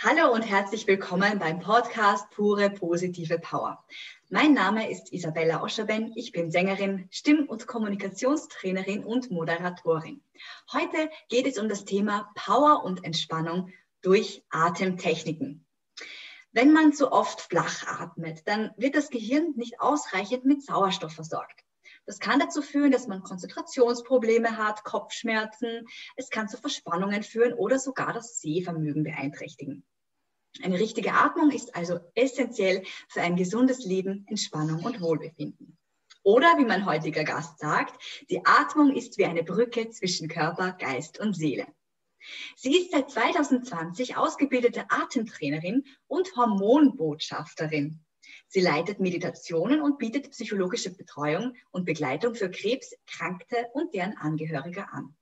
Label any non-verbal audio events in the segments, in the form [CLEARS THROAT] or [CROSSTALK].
Hallo und herzlich willkommen beim Podcast Pure Positive Power. Mein Name ist Isabella Oscherben. Ich bin Sängerin, Stimm- und Kommunikationstrainerin und Moderatorin. Heute geht es um das Thema Power und Entspannung durch Atemtechniken. Wenn man zu oft flach atmet, dann wird das Gehirn nicht ausreichend mit Sauerstoff versorgt. Das kann dazu führen, dass man Konzentrationsprobleme hat, Kopfschmerzen. Es kann zu Verspannungen führen oder sogar das Sehvermögen beeinträchtigen. Eine richtige Atmung ist also essentiell für ein gesundes Leben, Entspannung und Wohlbefinden. Oder wie mein heutiger Gast sagt, die Atmung ist wie eine Brücke zwischen Körper, Geist und Seele. Sie ist seit 2020 ausgebildete Atemtrainerin und Hormonbotschafterin. Sie leitet Meditationen und bietet psychologische Betreuung und Begleitung für Krebskranke und deren Angehörige an.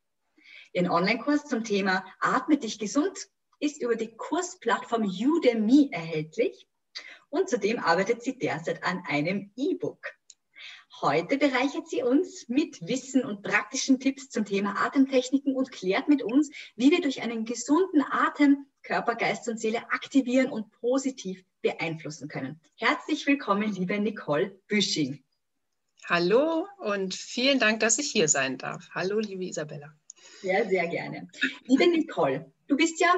Ihren Online-Kurs zum Thema Atme dich gesund ist über die Kursplattform Udemy erhältlich und zudem arbeitet sie derzeit an einem E-Book. Heute bereichert sie uns mit Wissen und praktischen Tipps zum Thema Atemtechniken und klärt mit uns, wie wir durch einen gesunden Atem Körper, Geist und Seele aktivieren und positiv beeinflussen können. Herzlich willkommen, liebe Nicole Büsching. Hallo und vielen Dank, dass ich hier sein darf. Hallo, liebe Isabella. Sehr, sehr gerne. Liebe Nicole, du bist ja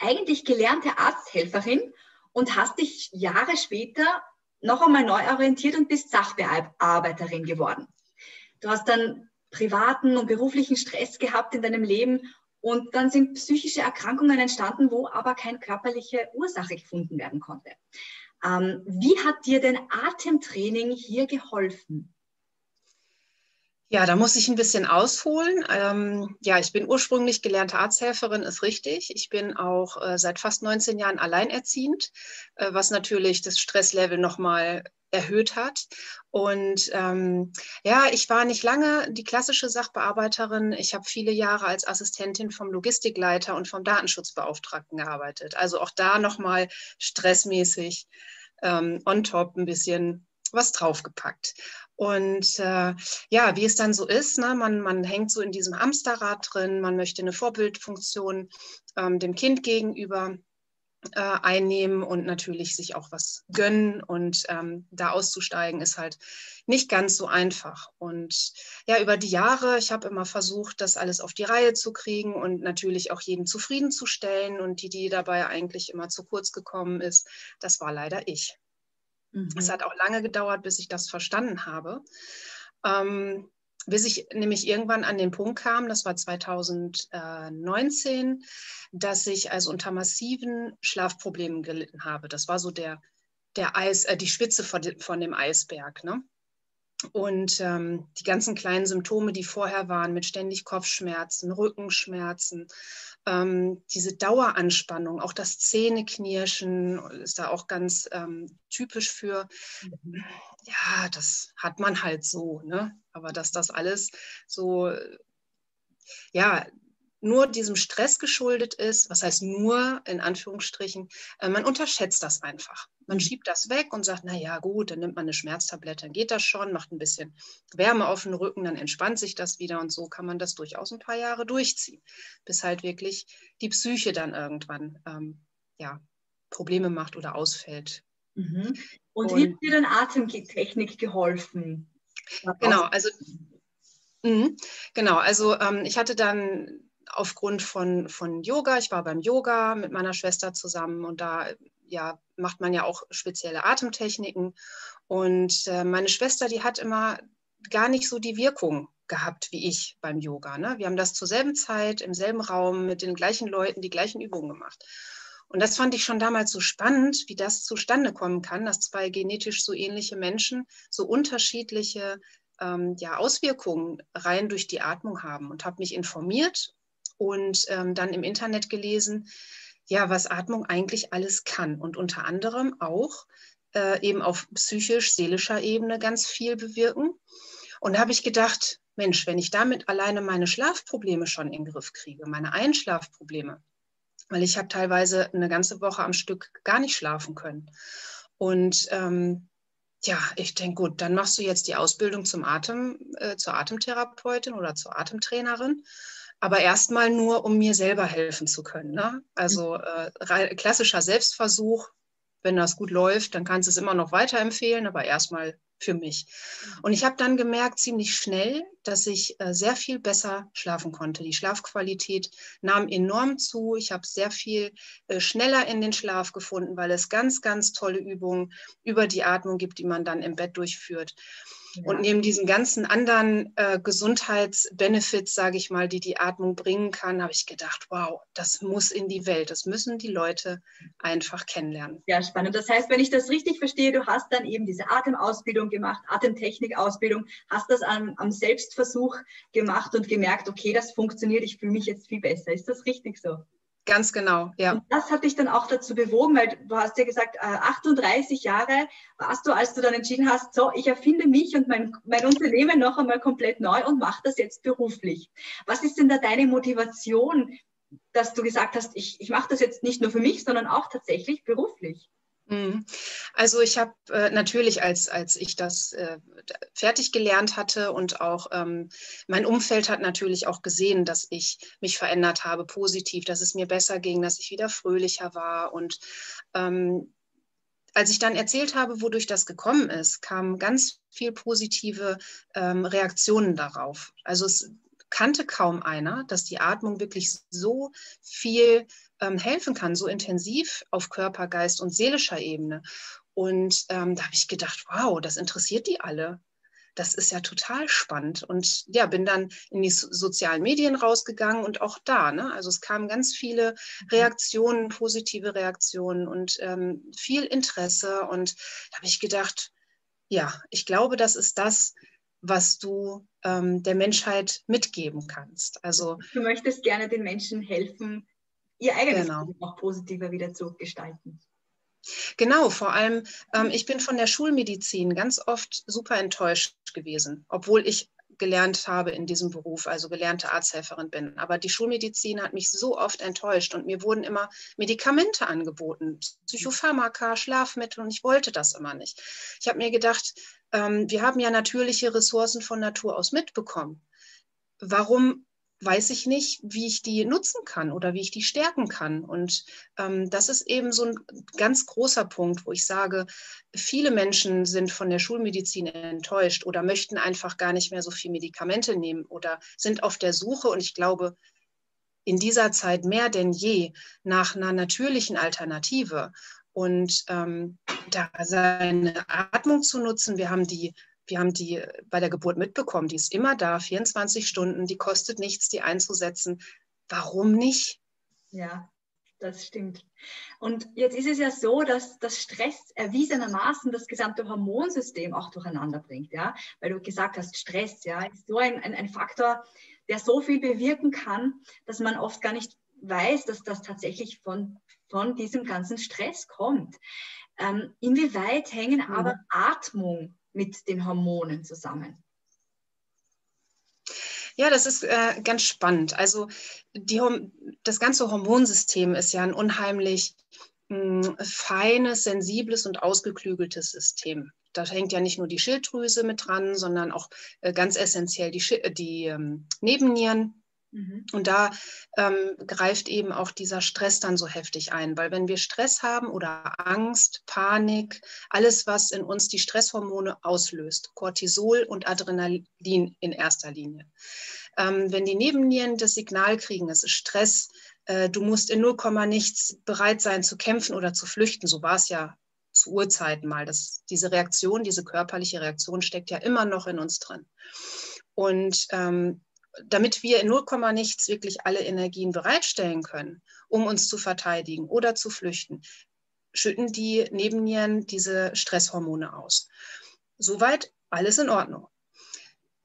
eigentlich gelernte Arzthelferin und hast dich Jahre später noch einmal neu orientiert und bist Sachbearbeiterin geworden. Du hast dann privaten und beruflichen Stress gehabt in deinem Leben und dann sind psychische Erkrankungen entstanden, wo aber keine körperliche Ursache gefunden werden konnte. Ähm, wie hat dir denn Atemtraining hier geholfen? Ja, da muss ich ein bisschen ausholen. Ähm, ja, ich bin ursprünglich gelernte Arzthelferin, ist richtig. Ich bin auch äh, seit fast 19 Jahren alleinerziehend, äh, was natürlich das Stresslevel nochmal erhöht hat. Und ähm, ja, ich war nicht lange die klassische Sachbearbeiterin. Ich habe viele Jahre als Assistentin vom Logistikleiter und vom Datenschutzbeauftragten gearbeitet. Also auch da nochmal stressmäßig ähm, on top ein bisschen was draufgepackt. Und äh, ja, wie es dann so ist, ne, man, man hängt so in diesem Hamsterrad drin, man möchte eine Vorbildfunktion ähm, dem Kind gegenüber äh, einnehmen und natürlich sich auch was gönnen und ähm, da auszusteigen ist halt nicht ganz so einfach. Und ja, über die Jahre, ich habe immer versucht, das alles auf die Reihe zu kriegen und natürlich auch jeden zufriedenzustellen und die, die dabei eigentlich immer zu kurz gekommen ist, das war leider ich. Mhm. Es hat auch lange gedauert, bis ich das verstanden habe. Ähm, bis ich nämlich irgendwann an den Punkt kam, das war 2019, dass ich also unter massiven Schlafproblemen gelitten habe. Das war so der, der Eis, äh, die Spitze von, von dem Eisberg. Ne? Und ähm, die ganzen kleinen Symptome, die vorher waren, mit ständig Kopfschmerzen, Rückenschmerzen, ähm, diese Daueranspannung, auch das Zähneknirschen ist da auch ganz ähm, typisch für. Mhm. Ja, das hat man halt so, ne? Aber dass das alles so, ja, nur diesem Stress geschuldet ist, was heißt nur in Anführungsstrichen, äh, man unterschätzt das einfach. Man mhm. schiebt das weg und sagt, na ja, gut, dann nimmt man eine Schmerztablette, dann geht das schon, macht ein bisschen Wärme auf den Rücken, dann entspannt sich das wieder und so kann man das durchaus ein paar Jahre durchziehen, bis halt wirklich die Psyche dann irgendwann ähm, ja, Probleme macht oder ausfällt. Mhm. Und, und, wie hat dir dann Atemtechnik geholfen? Genau, also mh, genau, also ähm, ich hatte dann aufgrund von, von Yoga. Ich war beim Yoga mit meiner Schwester zusammen und da ja, macht man ja auch spezielle Atemtechniken. Und äh, meine Schwester, die hat immer gar nicht so die Wirkung gehabt wie ich beim Yoga. Ne? Wir haben das zur selben Zeit, im selben Raum, mit den gleichen Leuten, die gleichen Übungen gemacht. Und das fand ich schon damals so spannend, wie das zustande kommen kann, dass zwei genetisch so ähnliche Menschen so unterschiedliche ähm, ja, Auswirkungen rein durch die Atmung haben und habe mich informiert und ähm, dann im Internet gelesen, ja, was Atmung eigentlich alles kann und unter anderem auch äh, eben auf psychisch-seelischer Ebene ganz viel bewirken. Und da habe ich gedacht, Mensch, wenn ich damit alleine meine Schlafprobleme schon in den Griff kriege, meine Einschlafprobleme, weil ich habe teilweise eine ganze Woche am Stück gar nicht schlafen können. Und ähm, ja, ich denke, gut, dann machst du jetzt die Ausbildung zum Atem, äh, zur Atemtherapeutin oder zur Atemtrainerin aber erstmal nur, um mir selber helfen zu können. Ne? Also äh, klassischer Selbstversuch, wenn das gut läuft, dann kannst du es immer noch weiterempfehlen, aber erstmal für mich. Und ich habe dann gemerkt ziemlich schnell, dass ich äh, sehr viel besser schlafen konnte. Die Schlafqualität nahm enorm zu. Ich habe sehr viel äh, schneller in den Schlaf gefunden, weil es ganz, ganz tolle Übungen über die Atmung gibt, die man dann im Bett durchführt. Und neben diesen ganzen anderen äh, Gesundheitsbenefits, sage ich mal, die die Atmung bringen kann, habe ich gedacht, wow, das muss in die Welt. Das müssen die Leute einfach kennenlernen. Ja, spannend. Das heißt, wenn ich das richtig verstehe, du hast dann eben diese Atemausbildung gemacht, Atemtechnikausbildung, hast das am, am Selbstversuch gemacht und gemerkt, okay, das funktioniert, ich fühle mich jetzt viel besser. Ist das richtig so? Ganz genau, ja. Und das hat dich dann auch dazu bewogen, weil du hast ja gesagt, 38 äh, Jahre warst du, als du dann entschieden hast, so, ich erfinde mich und mein, mein Unternehmen noch einmal komplett neu und mache das jetzt beruflich. Was ist denn da deine Motivation, dass du gesagt hast, ich, ich mache das jetzt nicht nur für mich, sondern auch tatsächlich beruflich? Mhm. Also ich habe äh, natürlich, als, als ich das äh, fertig gelernt hatte und auch ähm, mein Umfeld hat natürlich auch gesehen, dass ich mich verändert habe, positiv, dass es mir besser ging, dass ich wieder fröhlicher war. Und ähm, als ich dann erzählt habe, wodurch das gekommen ist, kamen ganz viel positive ähm, Reaktionen darauf. Also es kannte kaum einer, dass die Atmung wirklich so viel ähm, helfen kann, so intensiv auf Körper, Geist und seelischer Ebene. Und ähm, da habe ich gedacht, wow, das interessiert die alle. Das ist ja total spannend. Und ja, bin dann in die sozialen Medien rausgegangen und auch da, ne? Also es kamen ganz viele mhm. Reaktionen, positive Reaktionen und ähm, viel Interesse. Und da habe ich gedacht, ja, ich glaube, das ist das, was du ähm, der Menschheit mitgeben kannst. Also du möchtest gerne den Menschen helfen, ihr eigenes genau. Leben noch positiver wieder zu gestalten. Genau, vor allem, ähm, ich bin von der Schulmedizin ganz oft super enttäuscht gewesen, obwohl ich gelernt habe in diesem Beruf, also gelernte Arzthelferin bin. Aber die Schulmedizin hat mich so oft enttäuscht und mir wurden immer Medikamente angeboten, Psychopharmaka, Schlafmittel und ich wollte das immer nicht. Ich habe mir gedacht, ähm, wir haben ja natürliche Ressourcen von Natur aus mitbekommen. Warum weiß ich nicht, wie ich die nutzen kann oder wie ich die stärken kann. Und ähm, das ist eben so ein ganz großer Punkt, wo ich sage, viele Menschen sind von der Schulmedizin enttäuscht oder möchten einfach gar nicht mehr so viel Medikamente nehmen oder sind auf der Suche. Und ich glaube, in dieser Zeit mehr denn je nach einer natürlichen Alternative. Und ähm, da seine Atmung zu nutzen, wir haben die wir haben die bei der Geburt mitbekommen, die ist immer da, 24 Stunden, die kostet nichts, die einzusetzen. Warum nicht? Ja, das stimmt. Und jetzt ist es ja so, dass das Stress erwiesenermaßen das gesamte Hormonsystem auch durcheinander bringt, ja, weil du gesagt hast, Stress, ja, ist so ein, ein, ein Faktor, der so viel bewirken kann, dass man oft gar nicht weiß, dass das tatsächlich von, von diesem ganzen Stress kommt. Ähm, inwieweit hängen mhm. aber Atmung mit den Hormonen zusammen? Ja, das ist äh, ganz spannend. Also die, das ganze Hormonsystem ist ja ein unheimlich mh, hm, feines, sensibles und ausgeklügeltes System. Da hängt ja nicht nur die Schilddrüse mit dran, sondern auch äh, ganz essentiell die, die ähm, Nebennieren. Und da ähm, greift eben auch dieser Stress dann so heftig ein, weil wenn wir Stress haben oder Angst, Panik, alles, was in uns die Stresshormone auslöst, Cortisol und Adrenalin in erster Linie. Ähm, wenn die Nebennieren das Signal kriegen, es ist Stress, äh, du musst in 0, nichts bereit sein zu kämpfen oder zu flüchten, so war es ja zu Urzeiten mal. Das, diese Reaktion, diese körperliche Reaktion steckt ja immer noch in uns drin. Und ähm, damit wir in 0, nichts wirklich alle Energien bereitstellen können, um uns zu verteidigen oder zu flüchten, schütten die Nebennieren diese Stresshormone aus. Soweit alles in Ordnung.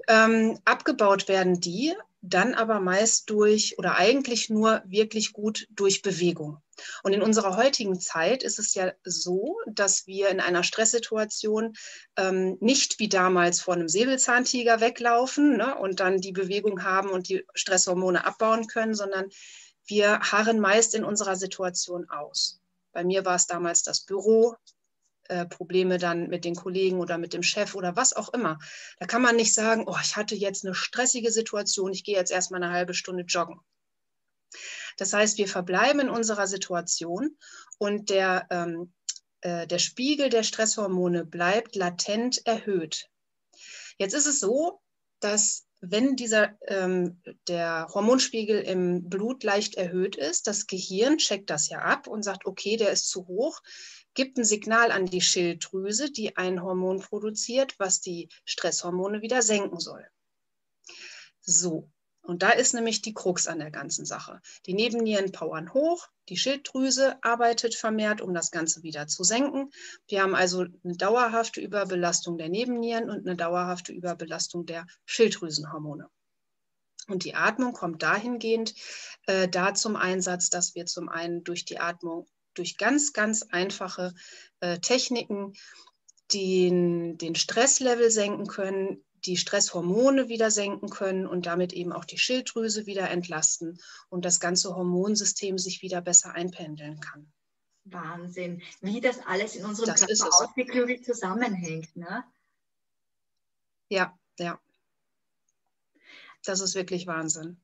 Ähm, abgebaut werden die dann aber meist durch oder eigentlich nur wirklich gut durch Bewegung. Und in unserer heutigen Zeit ist es ja so, dass wir in einer Stresssituation ähm, nicht wie damals vor einem Säbelzahntiger weglaufen ne, und dann die Bewegung haben und die Stresshormone abbauen können, sondern wir harren meist in unserer Situation aus. Bei mir war es damals das Büro, äh, Probleme dann mit den Kollegen oder mit dem Chef oder was auch immer. Da kann man nicht sagen, oh, ich hatte jetzt eine stressige Situation, ich gehe jetzt erstmal eine halbe Stunde joggen. Das heißt, wir verbleiben in unserer Situation und der, ähm, äh, der Spiegel der Stresshormone bleibt latent erhöht. Jetzt ist es so, dass wenn dieser, ähm, der Hormonspiegel im Blut leicht erhöht ist, das Gehirn checkt das ja ab und sagt, okay, der ist zu hoch, gibt ein Signal an die Schilddrüse, die ein Hormon produziert, was die Stresshormone wieder senken soll. So, und da ist nämlich die Krux an der ganzen Sache. Die Nebennieren powern hoch, die Schilddrüse arbeitet vermehrt, um das Ganze wieder zu senken. Wir haben also eine dauerhafte Überbelastung der Nebennieren und eine dauerhafte Überbelastung der Schilddrüsenhormone. Und die Atmung kommt dahingehend äh, da zum Einsatz, dass wir zum einen durch die Atmung, durch ganz, ganz einfache äh, Techniken den, den Stresslevel senken können, die Stresshormone wieder senken können und damit eben auch die Schilddrüse wieder entlasten und das ganze Hormonsystem sich wieder besser einpendeln kann. Wahnsinn, wie das alles in unserem das Körper ausgeklügelt zusammenhängt. Ne? Ja, ja. Das ist wirklich Wahnsinn.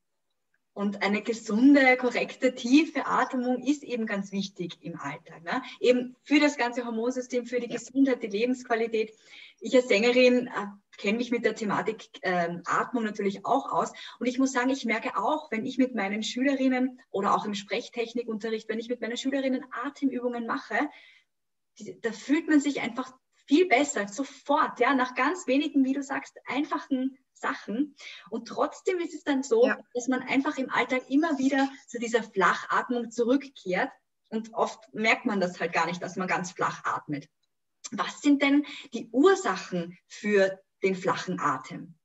Und eine gesunde, korrekte, tiefe Atmung ist eben ganz wichtig im Alltag. Ne? Eben für das ganze Hormonsystem, für die ja. Gesundheit, die Lebensqualität. Ich als Sängerin äh, kenne mich mit der Thematik äh, Atmung natürlich auch aus. Und ich muss sagen, ich merke auch, wenn ich mit meinen Schülerinnen oder auch im Sprechtechnikunterricht, wenn ich mit meinen Schülerinnen Atemübungen mache, die, da fühlt man sich einfach viel besser, sofort, ja, nach ganz wenigen, wie du sagst, einfachen Sachen. Und trotzdem ist es dann so, ja. dass man einfach im Alltag immer wieder zu dieser Flachatmung zurückkehrt. Und oft merkt man das halt gar nicht, dass man ganz flach atmet. Was sind denn die Ursachen für den flachen Atem?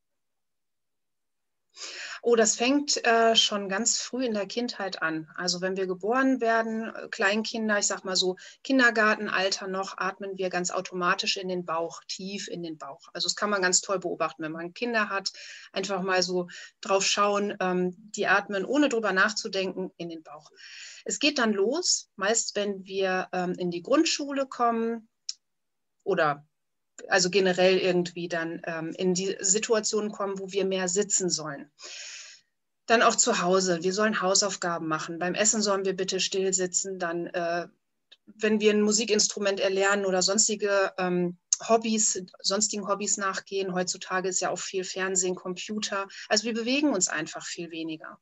Oh, das fängt äh, schon ganz früh in der Kindheit an. Also wenn wir geboren werden, äh, Kleinkinder, ich sag mal so Kindergartenalter noch, atmen wir ganz automatisch in den Bauch, tief in den Bauch. Also das kann man ganz toll beobachten, wenn man Kinder hat, einfach mal so drauf schauen, ähm, die atmen ohne drüber nachzudenken in den Bauch. Es geht dann los, meist wenn wir ähm, in die Grundschule kommen oder also generell irgendwie dann ähm, in die Situation kommen, wo wir mehr sitzen sollen. Dann auch zu Hause. Wir sollen Hausaufgaben machen. Beim Essen sollen wir bitte still sitzen. Dann, äh, wenn wir ein Musikinstrument erlernen oder sonstige ähm, Hobbys, sonstigen Hobbys nachgehen. Heutzutage ist ja auch viel Fernsehen, Computer. Also wir bewegen uns einfach viel weniger.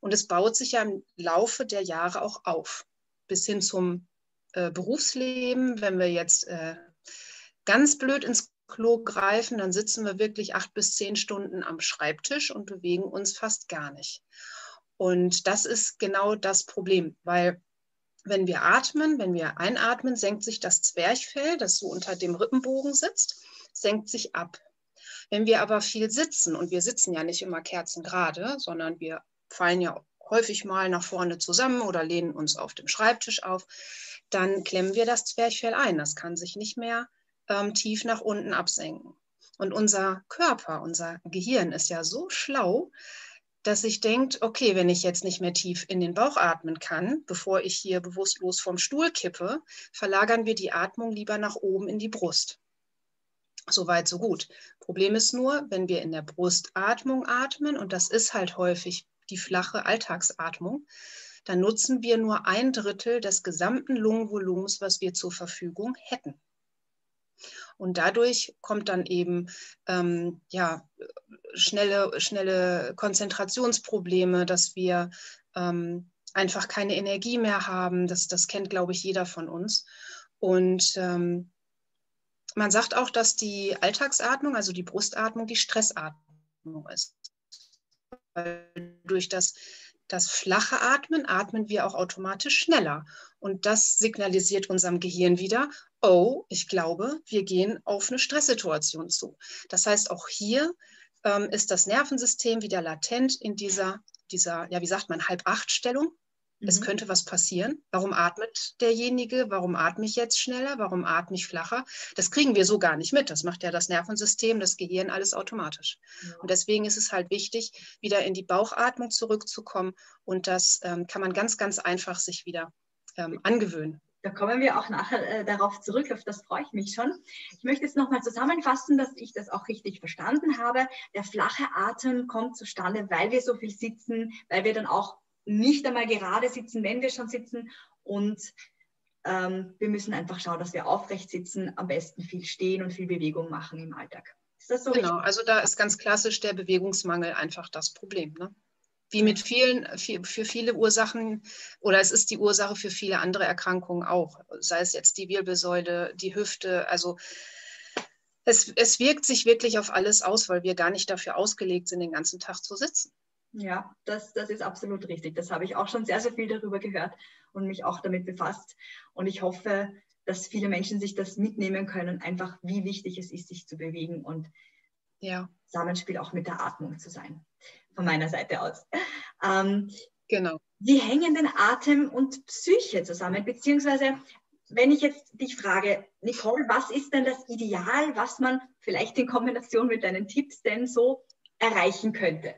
Und es baut sich ja im Laufe der Jahre auch auf. Bis hin zum äh, Berufsleben, wenn wir jetzt äh, ganz blöd ins Klo greifen, dann sitzen wir wirklich acht bis zehn Stunden am Schreibtisch und bewegen uns fast gar nicht. Und das ist genau das Problem, weil wenn wir atmen, wenn wir einatmen, senkt sich das Zwerchfell, das so unter dem Rippenbogen sitzt, senkt sich ab. Wenn wir aber viel sitzen, und wir sitzen ja nicht immer kerzengerade, sondern wir fallen ja häufig mal nach vorne zusammen oder lehnen uns auf dem Schreibtisch auf, dann klemmen wir das Zwerchfell ein. Das kann sich nicht mehr ähm, tief nach unten absenken. Und unser Körper, unser Gehirn ist ja so schlau, dass sich denkt, okay, wenn ich jetzt nicht mehr tief in den Bauch atmen kann, bevor ich hier bewusstlos vom Stuhl kippe, verlagern wir die Atmung lieber nach oben in die Brust. Soweit, so gut. Problem ist nur, wenn wir in der Brustatmung atmen, und das ist halt häufig die flache Alltagsatmung, dann nutzen wir nur ein Drittel des gesamten Lungenvolumens, was wir zur Verfügung hätten. Und dadurch kommt dann eben ähm, ja, schnelle, schnelle Konzentrationsprobleme, dass wir ähm, einfach keine Energie mehr haben. Das, das kennt, glaube ich, jeder von uns. Und ähm, man sagt auch, dass die Alltagsatmung, also die Brustatmung, die Stressatmung ist. Weil durch das, das flache Atmen atmen wir auch automatisch schneller. Und das signalisiert unserem Gehirn wieder, oh, ich glaube, wir gehen auf eine Stresssituation zu. Das heißt, auch hier ähm, ist das Nervensystem wieder latent in dieser, dieser, ja, wie sagt man, Halb-Acht-Stellung. Mhm. Es könnte was passieren. Warum atmet derjenige? Warum atme ich jetzt schneller? Warum atme ich flacher? Das kriegen wir so gar nicht mit. Das macht ja das Nervensystem, das Gehirn alles automatisch. Ja. Und deswegen ist es halt wichtig, wieder in die Bauchatmung zurückzukommen. Und das ähm, kann man ganz, ganz einfach sich wieder ähm, angewöhnen Da kommen wir auch nachher äh, darauf zurück, auf das freue ich mich schon. Ich möchte jetzt nochmal zusammenfassen, dass ich das auch richtig verstanden habe. Der flache Atem kommt zustande, weil wir so viel sitzen, weil wir dann auch nicht einmal gerade sitzen, wenn wir schon sitzen. Und ähm, wir müssen einfach schauen, dass wir aufrecht sitzen, am besten viel stehen und viel Bewegung machen im Alltag. Ist das so genau, richtig? also da ist ganz klassisch der Bewegungsmangel einfach das Problem. Ne? Wie mit vielen, für viele Ursachen oder es ist die Ursache für viele andere Erkrankungen auch, sei es jetzt die Wirbelsäule, die Hüfte, also es, es wirkt sich wirklich auf alles aus, weil wir gar nicht dafür ausgelegt sind, den ganzen Tag zu sitzen. Ja, das, das ist absolut richtig. Das habe ich auch schon sehr, sehr viel darüber gehört und mich auch damit befasst. Und ich hoffe, dass viele Menschen sich das mitnehmen können, einfach wie wichtig es ist, sich zu bewegen und ja. Zusammenspiel auch mit der Atmung zu sein von meiner Seite aus. Ähm, genau. Wie hängen denn Atem und Psyche zusammen? Beziehungsweise, wenn ich jetzt dich frage, Nicole, was ist denn das Ideal, was man vielleicht in Kombination mit deinen Tipps denn so erreichen könnte?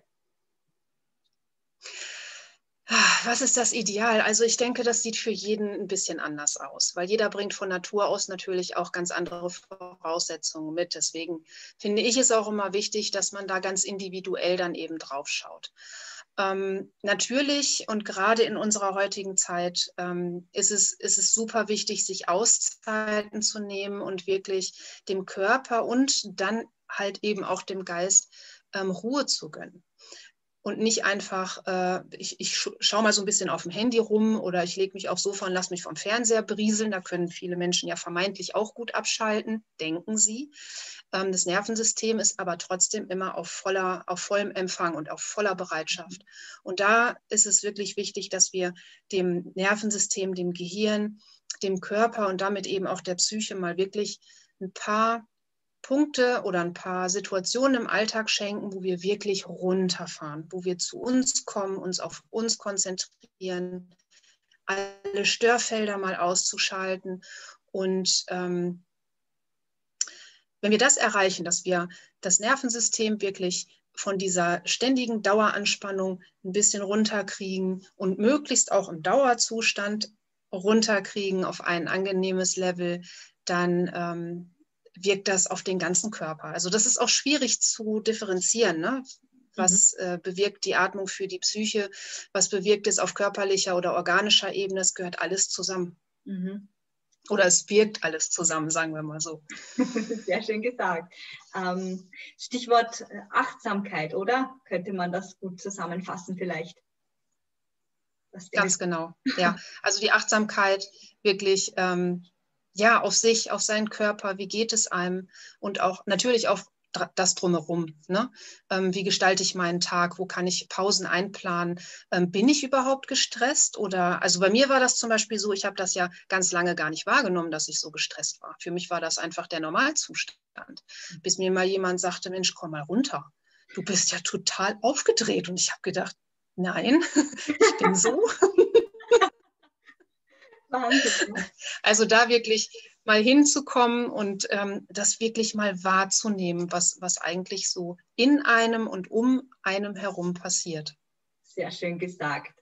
Was ist das Ideal? Also ich denke, das sieht für jeden ein bisschen anders aus, weil jeder bringt von Natur aus natürlich auch ganz andere Voraussetzungen mit. Deswegen finde ich es auch immer wichtig, dass man da ganz individuell dann eben drauf schaut. Ähm, natürlich und gerade in unserer heutigen Zeit ähm, ist, es, ist es super wichtig, sich Auszeiten zu nehmen und wirklich dem Körper und dann halt eben auch dem Geist ähm, Ruhe zu gönnen und nicht einfach, äh, ich, ich schaue mal so ein bisschen auf dem Handy rum oder ich lege mich aufs Sofa und lasse mich vom Fernseher brieseln. Da können viele Menschen ja vermeintlich auch gut abschalten, denken sie. Ähm, das Nervensystem ist aber trotzdem immer auf, voller, auf vollem Empfang und auf voller Bereitschaft. Und da ist es wirklich wichtig, dass wir dem Nervensystem, dem Gehirn, dem Körper und damit eben auch der Psyche mal wirklich ein paar Punkte oder ein paar Situationen im Alltag schenken, wo wir wirklich runterfahren, wo wir zu uns kommen, uns auf uns konzentrieren, alle Störfelder mal auszuschalten. Und ähm, wenn wir das erreichen, dass wir das Nervensystem wirklich von dieser ständigen Daueranspannung ein bisschen runterkriegen und möglichst auch im Dauerzustand runterkriegen auf ein angenehmes Level, dann ähm, wirkt das auf den ganzen Körper. Also das ist auch schwierig zu differenzieren. Ne? Was mhm. äh, bewirkt die Atmung für die Psyche? Was bewirkt es auf körperlicher oder organischer Ebene? Es gehört alles zusammen. Mhm. Oder es wirkt alles zusammen, sagen wir mal so. [LAUGHS] Sehr schön gesagt. Ähm, Stichwort äh, Achtsamkeit, oder? Könnte man das gut zusammenfassen vielleicht? Ganz genau, ja. Also die Achtsamkeit wirklich ähm, ja, auf sich, auf seinen Körper, wie geht es einem und auch natürlich auf das drumherum. Ne? Ähm, wie gestalte ich meinen Tag? Wo kann ich Pausen einplanen? Ähm, bin ich überhaupt gestresst? Oder also bei mir war das zum Beispiel so, ich habe das ja ganz lange gar nicht wahrgenommen, dass ich so gestresst war. Für mich war das einfach der Normalzustand. Bis mir mal jemand sagte, Mensch, komm mal runter. Du bist ja total aufgedreht. Und ich habe gedacht, nein, [LAUGHS] ich bin so. [LAUGHS] Also da wirklich mal hinzukommen und ähm, das wirklich mal wahrzunehmen, was, was eigentlich so in einem und um einem herum passiert. Sehr schön gesagt.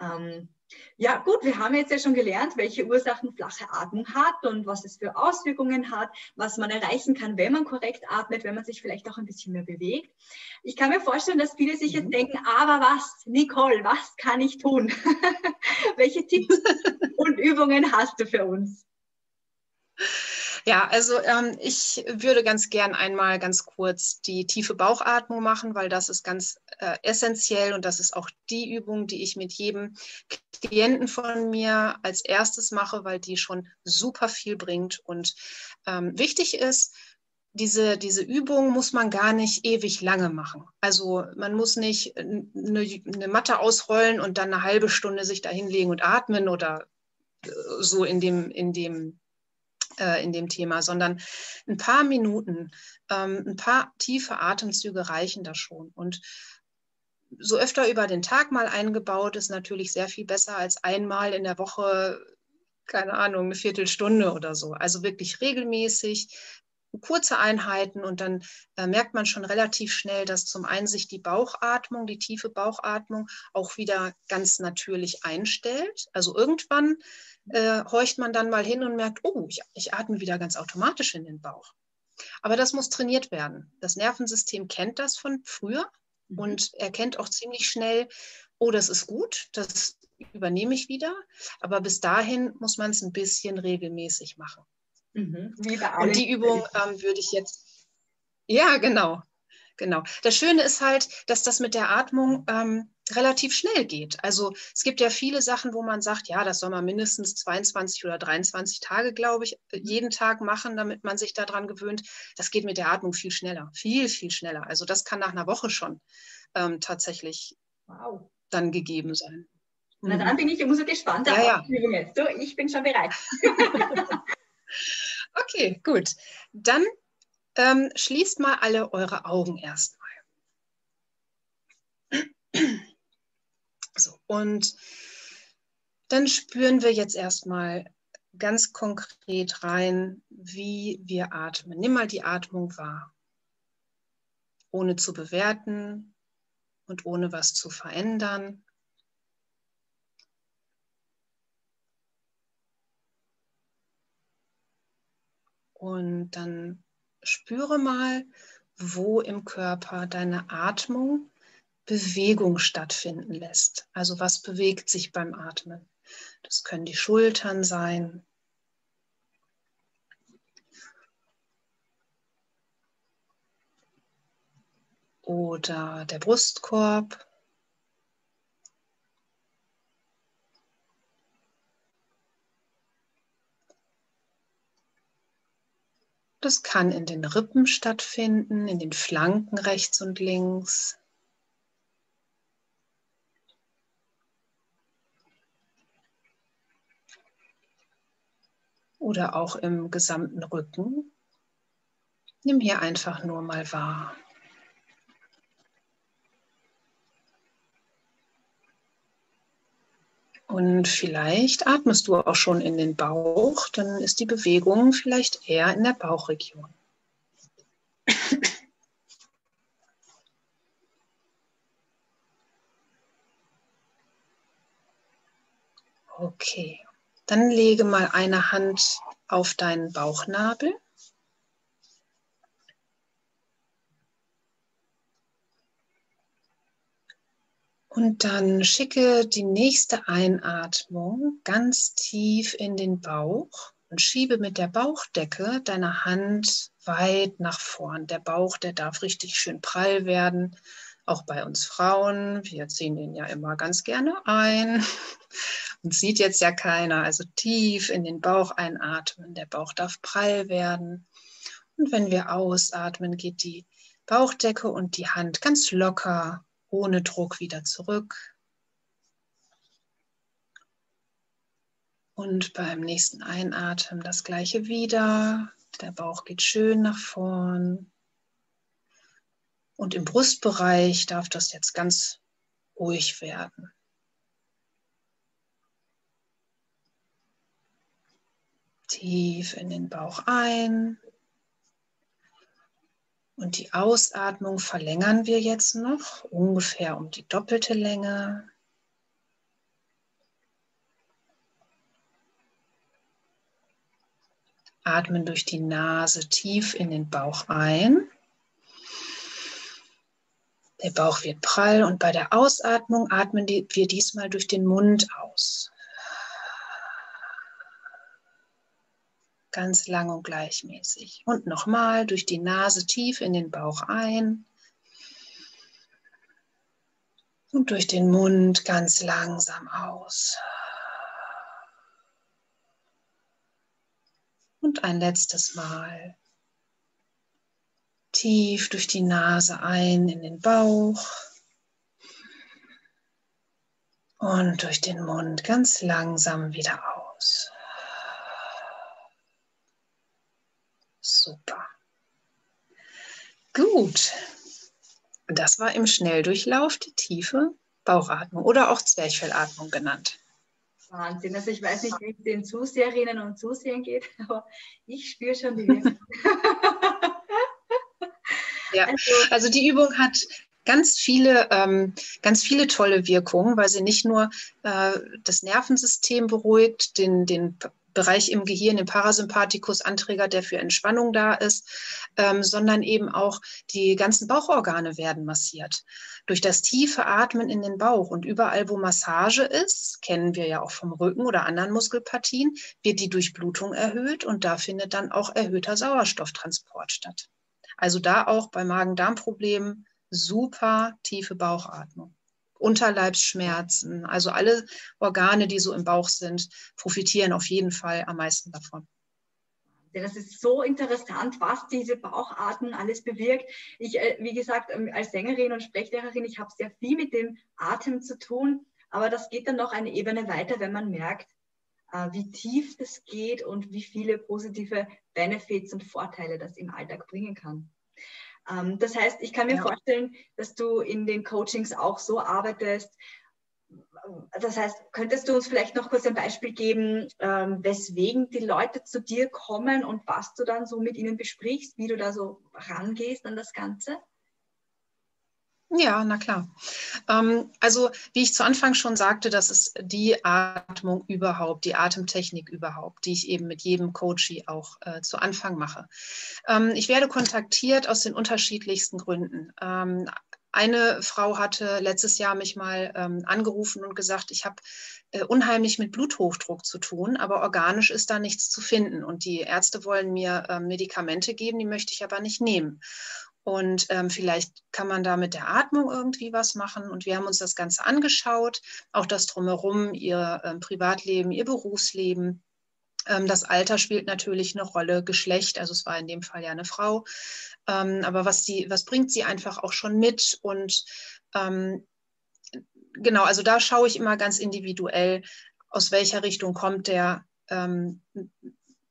Ähm, ja, gut, wir haben jetzt ja schon gelernt, welche Ursachen flache Atmung hat und was es für Auswirkungen hat, was man erreichen kann, wenn man korrekt atmet, wenn man sich vielleicht auch ein bisschen mehr bewegt. Ich kann mir vorstellen, dass viele sich jetzt mhm. denken, aber was, Nicole, was kann ich tun? [LAUGHS] welche Tipps [LAUGHS] und Übungen hast du für uns? Ja, also ähm, ich würde ganz gern einmal ganz kurz die tiefe Bauchatmung machen, weil das ist ganz äh, essentiell und das ist auch die Übung, die ich mit jedem Klienten von mir als erstes mache, weil die schon super viel bringt. Und ähm, wichtig ist, diese, diese Übung muss man gar nicht ewig lange machen. Also man muss nicht eine, eine Matte ausrollen und dann eine halbe Stunde sich da hinlegen und atmen oder äh, so in dem, in dem äh, in dem Thema, sondern ein paar Minuten, ähm, ein paar tiefe Atemzüge reichen da schon. Und so öfter über den Tag mal eingebaut ist natürlich sehr viel besser als einmal in der Woche, keine Ahnung, eine Viertelstunde oder so. Also wirklich regelmäßig kurze Einheiten und dann äh, merkt man schon relativ schnell, dass zum einen sich die Bauchatmung, die tiefe Bauchatmung auch wieder ganz natürlich einstellt. Also irgendwann äh, horcht man dann mal hin und merkt, oh, ich, ich atme wieder ganz automatisch in den Bauch. Aber das muss trainiert werden. Das Nervensystem kennt das von früher mhm. und erkennt auch ziemlich schnell, oh, das ist gut, das übernehme ich wieder. Aber bis dahin muss man es ein bisschen regelmäßig machen. Mhm. Und die Übung ähm, würde ich jetzt, ja, genau, genau. Das Schöne ist halt, dass das mit der Atmung ähm, relativ schnell geht. Also es gibt ja viele Sachen, wo man sagt, ja, das soll man mindestens 22 oder 23 Tage, glaube ich, äh, jeden Tag machen, damit man sich daran gewöhnt. Das geht mit der Atmung viel schneller, viel, viel schneller. Also das kann nach einer Woche schon ähm, tatsächlich wow. dann gegeben sein. Na, dann mhm. bin ich umso gespannter ja, jetzt. So, ich bin schon bereit. [LAUGHS] [LAUGHS] okay, gut. Dann ähm, schließt mal alle eure Augen erstmal. So, und dann spüren wir jetzt erstmal ganz konkret rein, wie wir atmen. Nimm mal die Atmung wahr, ohne zu bewerten und ohne was zu verändern. Und dann spüre mal, wo im Körper deine Atmung Bewegung stattfinden lässt. Also was bewegt sich beim Atmen? Das können die Schultern sein. Oder der Brustkorb. Das kann in den Rippen stattfinden, in den Flanken rechts und links. Oder auch im gesamten Rücken. Nimm hier einfach nur mal wahr. Und vielleicht atmest du auch schon in den Bauch, dann ist die Bewegung vielleicht eher in der Bauchregion. Okay, dann lege mal eine Hand auf deinen Bauchnabel. Und dann schicke die nächste Einatmung ganz tief in den Bauch und schiebe mit der Bauchdecke deine Hand weit nach vorn. Der Bauch, der darf richtig schön prall werden. Auch bei uns Frauen. Wir ziehen ihn ja immer ganz gerne ein. [LAUGHS] Und sieht jetzt ja keiner. Also tief in den Bauch einatmen. Der Bauch darf prall werden. Und wenn wir ausatmen, geht die Bauchdecke und die Hand ganz locker ohne Druck wieder zurück. Und beim nächsten Einatmen das gleiche wieder. Der Bauch geht schön nach vorn. Und im Brustbereich darf das jetzt ganz ruhig werden. Tief in den Bauch ein und die Ausatmung verlängern wir jetzt noch ungefähr um die doppelte Länge. Atmen durch die Nase tief in den Bauch ein. Der Bauch wird prall und bei der Ausatmung atmen wir diesmal durch den Mund aus. Ganz lang und gleichmäßig. Und nochmal durch die Nase tief in den Bauch ein und durch den Mund ganz langsam aus. Und ein letztes Mal tief durch die Nase ein in den Bauch und durch den Mund ganz langsam wieder aus. Super. Gut. Das war im Schnelldurchlauf die tiefe Bauchatmung oder auch Zwerchfellatmung genannt. Wahnsinn. Also ich weiß nicht, wie es den Zuseherinnen und Zusehern geht, [LAUGHS] aber ich spüre schon die Wirkung. ja, also, also die Übung hat ganz viele, ähm, ganz viele tolle Wirkungen, weil sie nicht nur äh, das Nervensystem beruhigt, den, den Bereich im Gehirn, den Parasympathikus, Anträger, der für Entspannung da ist, ähm, sondern eben auch die ganzen Bauchorgane werden massiert. Durch das tiefe Atmen in den Bauch und überall, wo Massage ist, kennen wir ja auch vom Rücken oder anderen Muskelpartien, wird die Durchblutung erhöht und da findet dann auch erhöhter Sauerstofftransport statt. Also da auch bei Magen-Darm-Problemen super tiefe Bauchatmung. Unterleibsschmerzen, also alle Organe, die so im Bauch sind, profitieren auf jeden Fall am meisten davon. Das ist so interessant, was diese Bauchatmung alles bewirkt. Ich, äh, wie gesagt, ähm, als Sängerin und Sprechlehrerin, ich habe sehr viel mit dem Atem zu tun, aber das geht dann noch eine Ebene weiter, wenn man merkt, äh, wie tief das geht und wie viele positive Benefits und Vorteile das im Alltag bringen kann. Ähm, das heißt, ich kann mir ja. vorstellen, dass du in den Coachings auch so arbeitest. Das heißt, könntest du uns vielleicht noch kurz ein Beispiel geben, ähm, weswegen die Leute zu dir kommen und was du dann so mit ihnen besprichst, wie du da so rangehst an das Ganze? Ja, na klar. Ähm, also wie ich zu Anfang schon sagte, das ist die Atmung überhaupt, die Atemtechnik überhaupt, die ich eben mit jedem Coachie auch äh, zu Anfang mache. Ähm, ich werde kontaktiert aus den unterschiedlichsten Gründen. Ähm, eine Frau hatte letztes Jahr mich mal angerufen und gesagt, ich habe äh, unheimlich mit Bluthochdruck zu tun, aber organisch ist da nichts zu finden. Und die Ärzte wollen mir Medikamente geben, die möchte ich aber nicht nehmen. Und ähm, vielleicht kann man da mit der Atmung irgendwie was machen. Und wir haben uns das Ganze angeschaut, auch das drumherum, ihr ähm, Privatleben, ihr Berufsleben. Ähm, das Alter spielt natürlich eine Rolle, Geschlecht, also es war in dem Fall ja eine Frau. Ähm, aber was, die, was bringt sie einfach auch schon mit? Und ähm, genau, also da schaue ich immer ganz individuell, aus welcher Richtung kommt der ähm,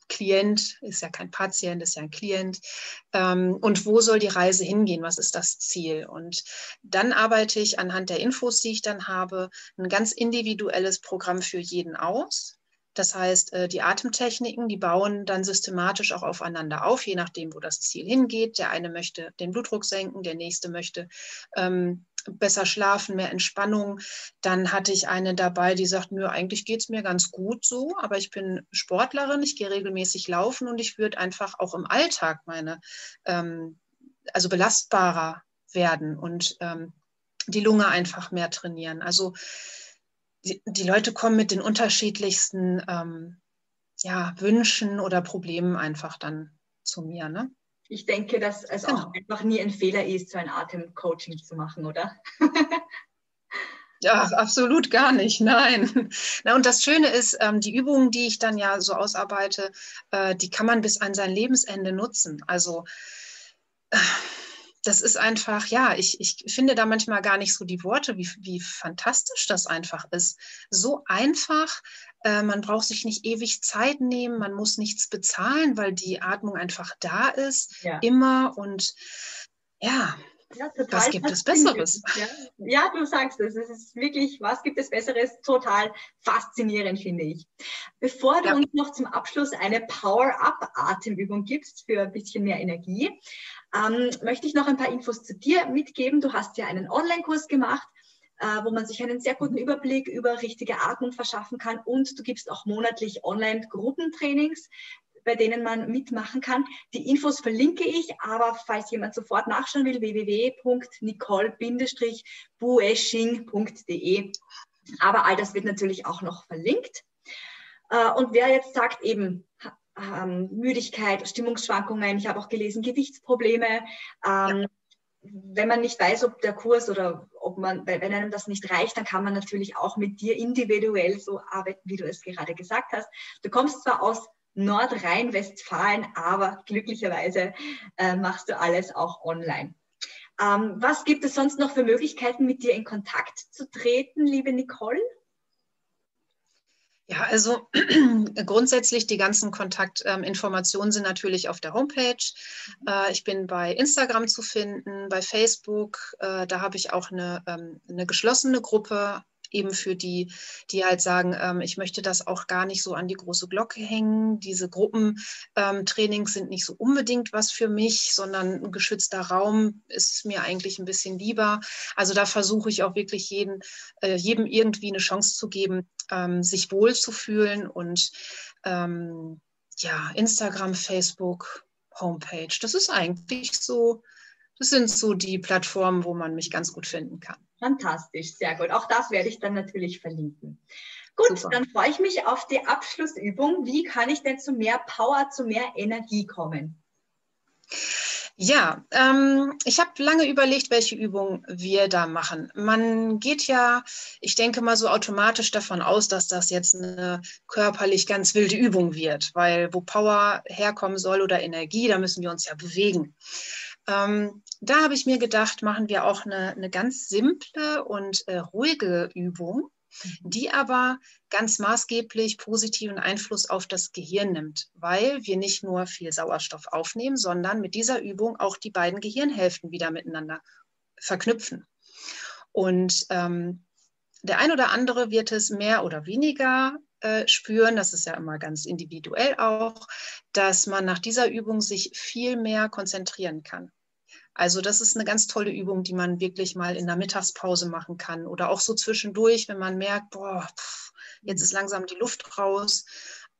Klient, ist ja kein Patient, ist ja ein Klient. Ähm, und wo soll die Reise hingehen? Was ist das Ziel? Und dann arbeite ich anhand der Infos, die ich dann habe, ein ganz individuelles Programm für jeden aus. Das heißt, äh, die Atemtechniken, die bauen dann systematisch auch aufeinander auf, je nachdem, wo das Ziel hingeht. Der eine möchte den Blutdruck senken, der nächste möchte ähm, besser schlafen, mehr Entspannung. Dann hatte ich eine dabei, die sagt, nö, eigentlich geht es mir ganz gut so, aber ich bin Sportlerin, ich gehe regelmäßig laufen und ich würde einfach auch im Alltag meine, ähm, also belastbarer werden und ähm, die Lunge einfach mehr trainieren. Also die, die Leute kommen mit den unterschiedlichsten ähm, ja, Wünschen oder Problemen einfach dann zu mir. Ne? Ich denke, dass es genau. auch einfach nie ein Fehler ist, so ein Atemcoaching zu machen, oder? Ja, absolut gar nicht, nein. Na, und das Schöne ist, ähm, die Übungen, die ich dann ja so ausarbeite, äh, die kann man bis an sein Lebensende nutzen. Also äh, das ist einfach, ja, ich, ich finde da manchmal gar nicht so die Worte, wie, wie fantastisch das einfach ist. So einfach, äh, man braucht sich nicht ewig Zeit nehmen, man muss nichts bezahlen, weil die Atmung einfach da ist, ja. immer und ja. Ja, was gibt es Besseres? Ja. ja, du sagst es. Es ist wirklich, was gibt es Besseres? Total faszinierend, finde ich. Bevor du ja. uns noch zum Abschluss eine Power-Up-Atemübung gibst für ein bisschen mehr Energie, ähm, möchte ich noch ein paar Infos zu dir mitgeben. Du hast ja einen Online-Kurs gemacht wo man sich einen sehr guten Überblick über richtige Atmung verschaffen kann. Und du gibst auch monatlich Online-Gruppentrainings, bei denen man mitmachen kann. Die Infos verlinke ich, aber falls jemand sofort nachschauen will, www.nicole-buesching.de. Aber all das wird natürlich auch noch verlinkt. Äh, und wer jetzt sagt eben, ähm, Müdigkeit, Stimmungsschwankungen, ich habe auch gelesen, Gewichtsprobleme, ähm, ja wenn man nicht weiß, ob der Kurs oder ob man, wenn einem das nicht reicht, dann kann man natürlich auch mit dir individuell so arbeiten, wie du es gerade gesagt hast. Du kommst zwar aus Nordrhein-Westfalen, aber glücklicherweise äh, machst du alles auch online. Ähm, was gibt es sonst noch für Möglichkeiten, mit dir in Kontakt zu treten, liebe Nicole? Ja, also [CLEARS THROAT] grundsätzlich die ganzen Kontaktinformationen ähm, sind natürlich auf der Homepage. Äh, ich bin bei Instagram zu finden, bei Facebook. Äh, da habe ich auch eine, ähm, eine geschlossene Gruppe eben für die, die halt sagen, ähm, ich möchte das auch gar nicht so an die große Glocke hängen. Diese Gruppentrainings ähm, sind nicht so unbedingt was für mich, sondern ein geschützter Raum ist mir eigentlich ein bisschen lieber. Also da versuche ich auch wirklich jeden, äh, jedem irgendwie eine Chance zu geben, ähm, sich wohlzufühlen und ähm, ja, Instagram, Facebook, Homepage. Das ist eigentlich so, das sind so die Plattformen, wo man mich ganz gut finden kann. Fantastisch, sehr gut. Auch das werde ich dann natürlich verlinken. Gut, Super. dann freue ich mich auf die Abschlussübung. Wie kann ich denn zu mehr Power, zu mehr Energie kommen? Ja, ähm, ich habe lange überlegt, welche Übung wir da machen. Man geht ja, ich denke mal so automatisch davon aus, dass das jetzt eine körperlich ganz wilde Übung wird, weil wo Power herkommen soll oder Energie, da müssen wir uns ja bewegen. Ähm, da habe ich mir gedacht, machen wir auch eine, eine ganz simple und äh, ruhige Übung, mhm. die aber ganz maßgeblich positiven Einfluss auf das Gehirn nimmt, weil wir nicht nur viel Sauerstoff aufnehmen, sondern mit dieser Übung auch die beiden Gehirnhälften wieder miteinander verknüpfen. Und ähm, der ein oder andere wird es mehr oder weniger äh, spüren, das ist ja immer ganz individuell auch, dass man nach dieser Übung sich viel mehr konzentrieren kann. Also das ist eine ganz tolle Übung, die man wirklich mal in der Mittagspause machen kann oder auch so zwischendurch, wenn man merkt, boah, pff, jetzt ist langsam die Luft raus.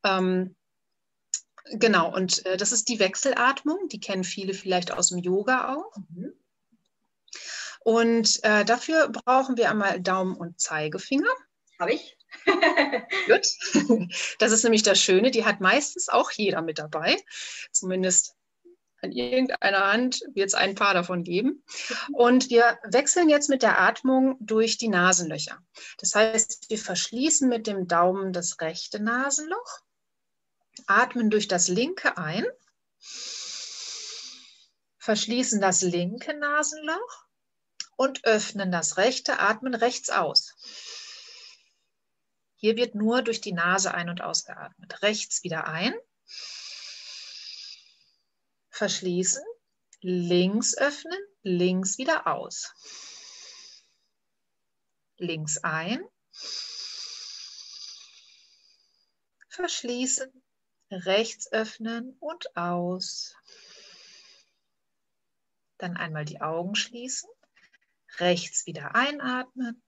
Ähm, genau, und äh, das ist die Wechselatmung, die kennen viele vielleicht aus dem Yoga auch. Mhm. Und äh, dafür brauchen wir einmal Daumen und Zeigefinger. Habe ich. Gut. [LAUGHS] Das ist nämlich das Schöne, die hat meistens auch jeder mit dabei. Zumindest an irgendeiner Hand wird es ein paar davon geben. Und wir wechseln jetzt mit der Atmung durch die Nasenlöcher. Das heißt, wir verschließen mit dem Daumen das rechte Nasenloch, atmen durch das linke ein, verschließen das linke Nasenloch und öffnen das rechte, atmen rechts aus. Hier wird nur durch die Nase ein- und ausgeatmet. Rechts wieder ein. Verschließen, links öffnen, links wieder aus. Links ein, verschließen, rechts öffnen und aus. Dann einmal die Augen schließen, rechts wieder einatmen,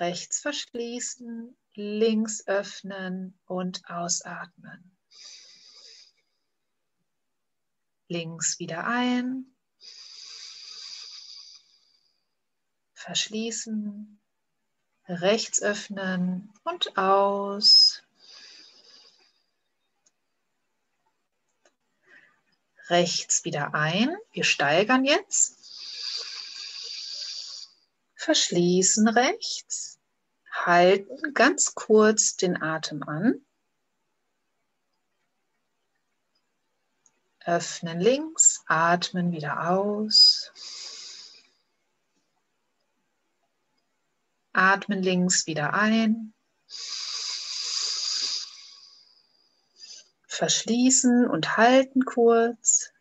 rechts verschließen, links öffnen und ausatmen links wieder ein, verschließen, rechts öffnen und aus. Rechts wieder ein. Wir steigern jetzt. Verschließen rechts. Halten ganz kurz den Atem an. Öffnen links, atmen wieder aus. Atmen links wieder ein. Verschließen und halten kurz.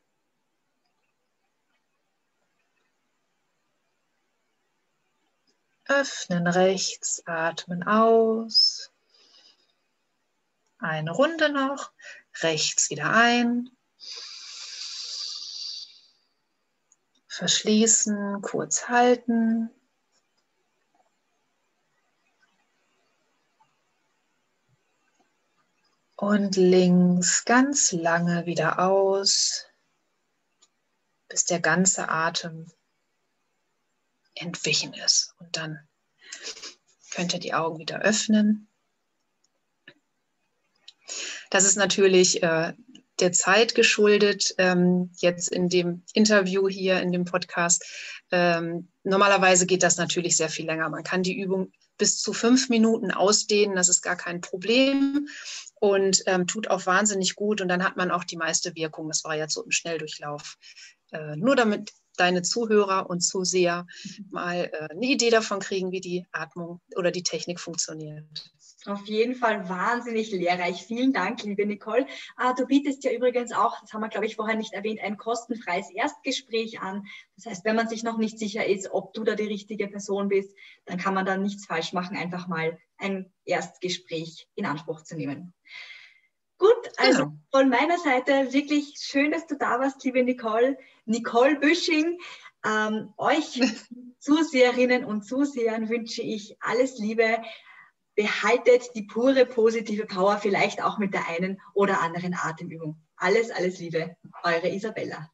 Öffnen rechts, atmen aus. Eine Runde noch. Rechts wieder ein. Verschließen, kurz halten. Und links ganz lange wieder aus, bis der ganze Atem entwichen ist. Und dann könnt ihr die Augen wieder öffnen. Das ist natürlich äh, der Zeit geschuldet, ähm, jetzt in dem Interview hier, in dem Podcast. Ähm, normalerweise geht das natürlich sehr viel länger. Man kann die Übung bis zu fünf Minuten ausdehnen, das ist gar kein Problem und ähm, tut auch wahnsinnig gut und dann hat man auch die meiste Wirkung. Das war jetzt so im Schnelldurchlauf. Äh, nur damit deine Zuhörer und Zuseher mal äh, eine Idee davon kriegen, wie die Atmung oder die Technik funktioniert. Auf jeden Fall wahnsinnig lehrreich. Vielen Dank, liebe Nicole. Ah, du bietest ja übrigens auch, das haben wir, glaube ich, vorher nicht erwähnt, ein kostenfreies Erstgespräch an. Das heißt, wenn man sich noch nicht sicher ist, ob du da die richtige Person bist, dann kann man da nichts falsch machen, einfach mal ein Erstgespräch in Anspruch zu nehmen. Gut, also genau. von meiner Seite wirklich schön, dass du da warst, liebe Nicole. Nicole Büsching, ähm, euch [LAUGHS] Zuseherinnen und Zusehern wünsche ich alles Liebe behaltet die pure positive Power vielleicht auch mit der einen oder anderen Atemübung. Alles, alles Liebe, eure Isabella.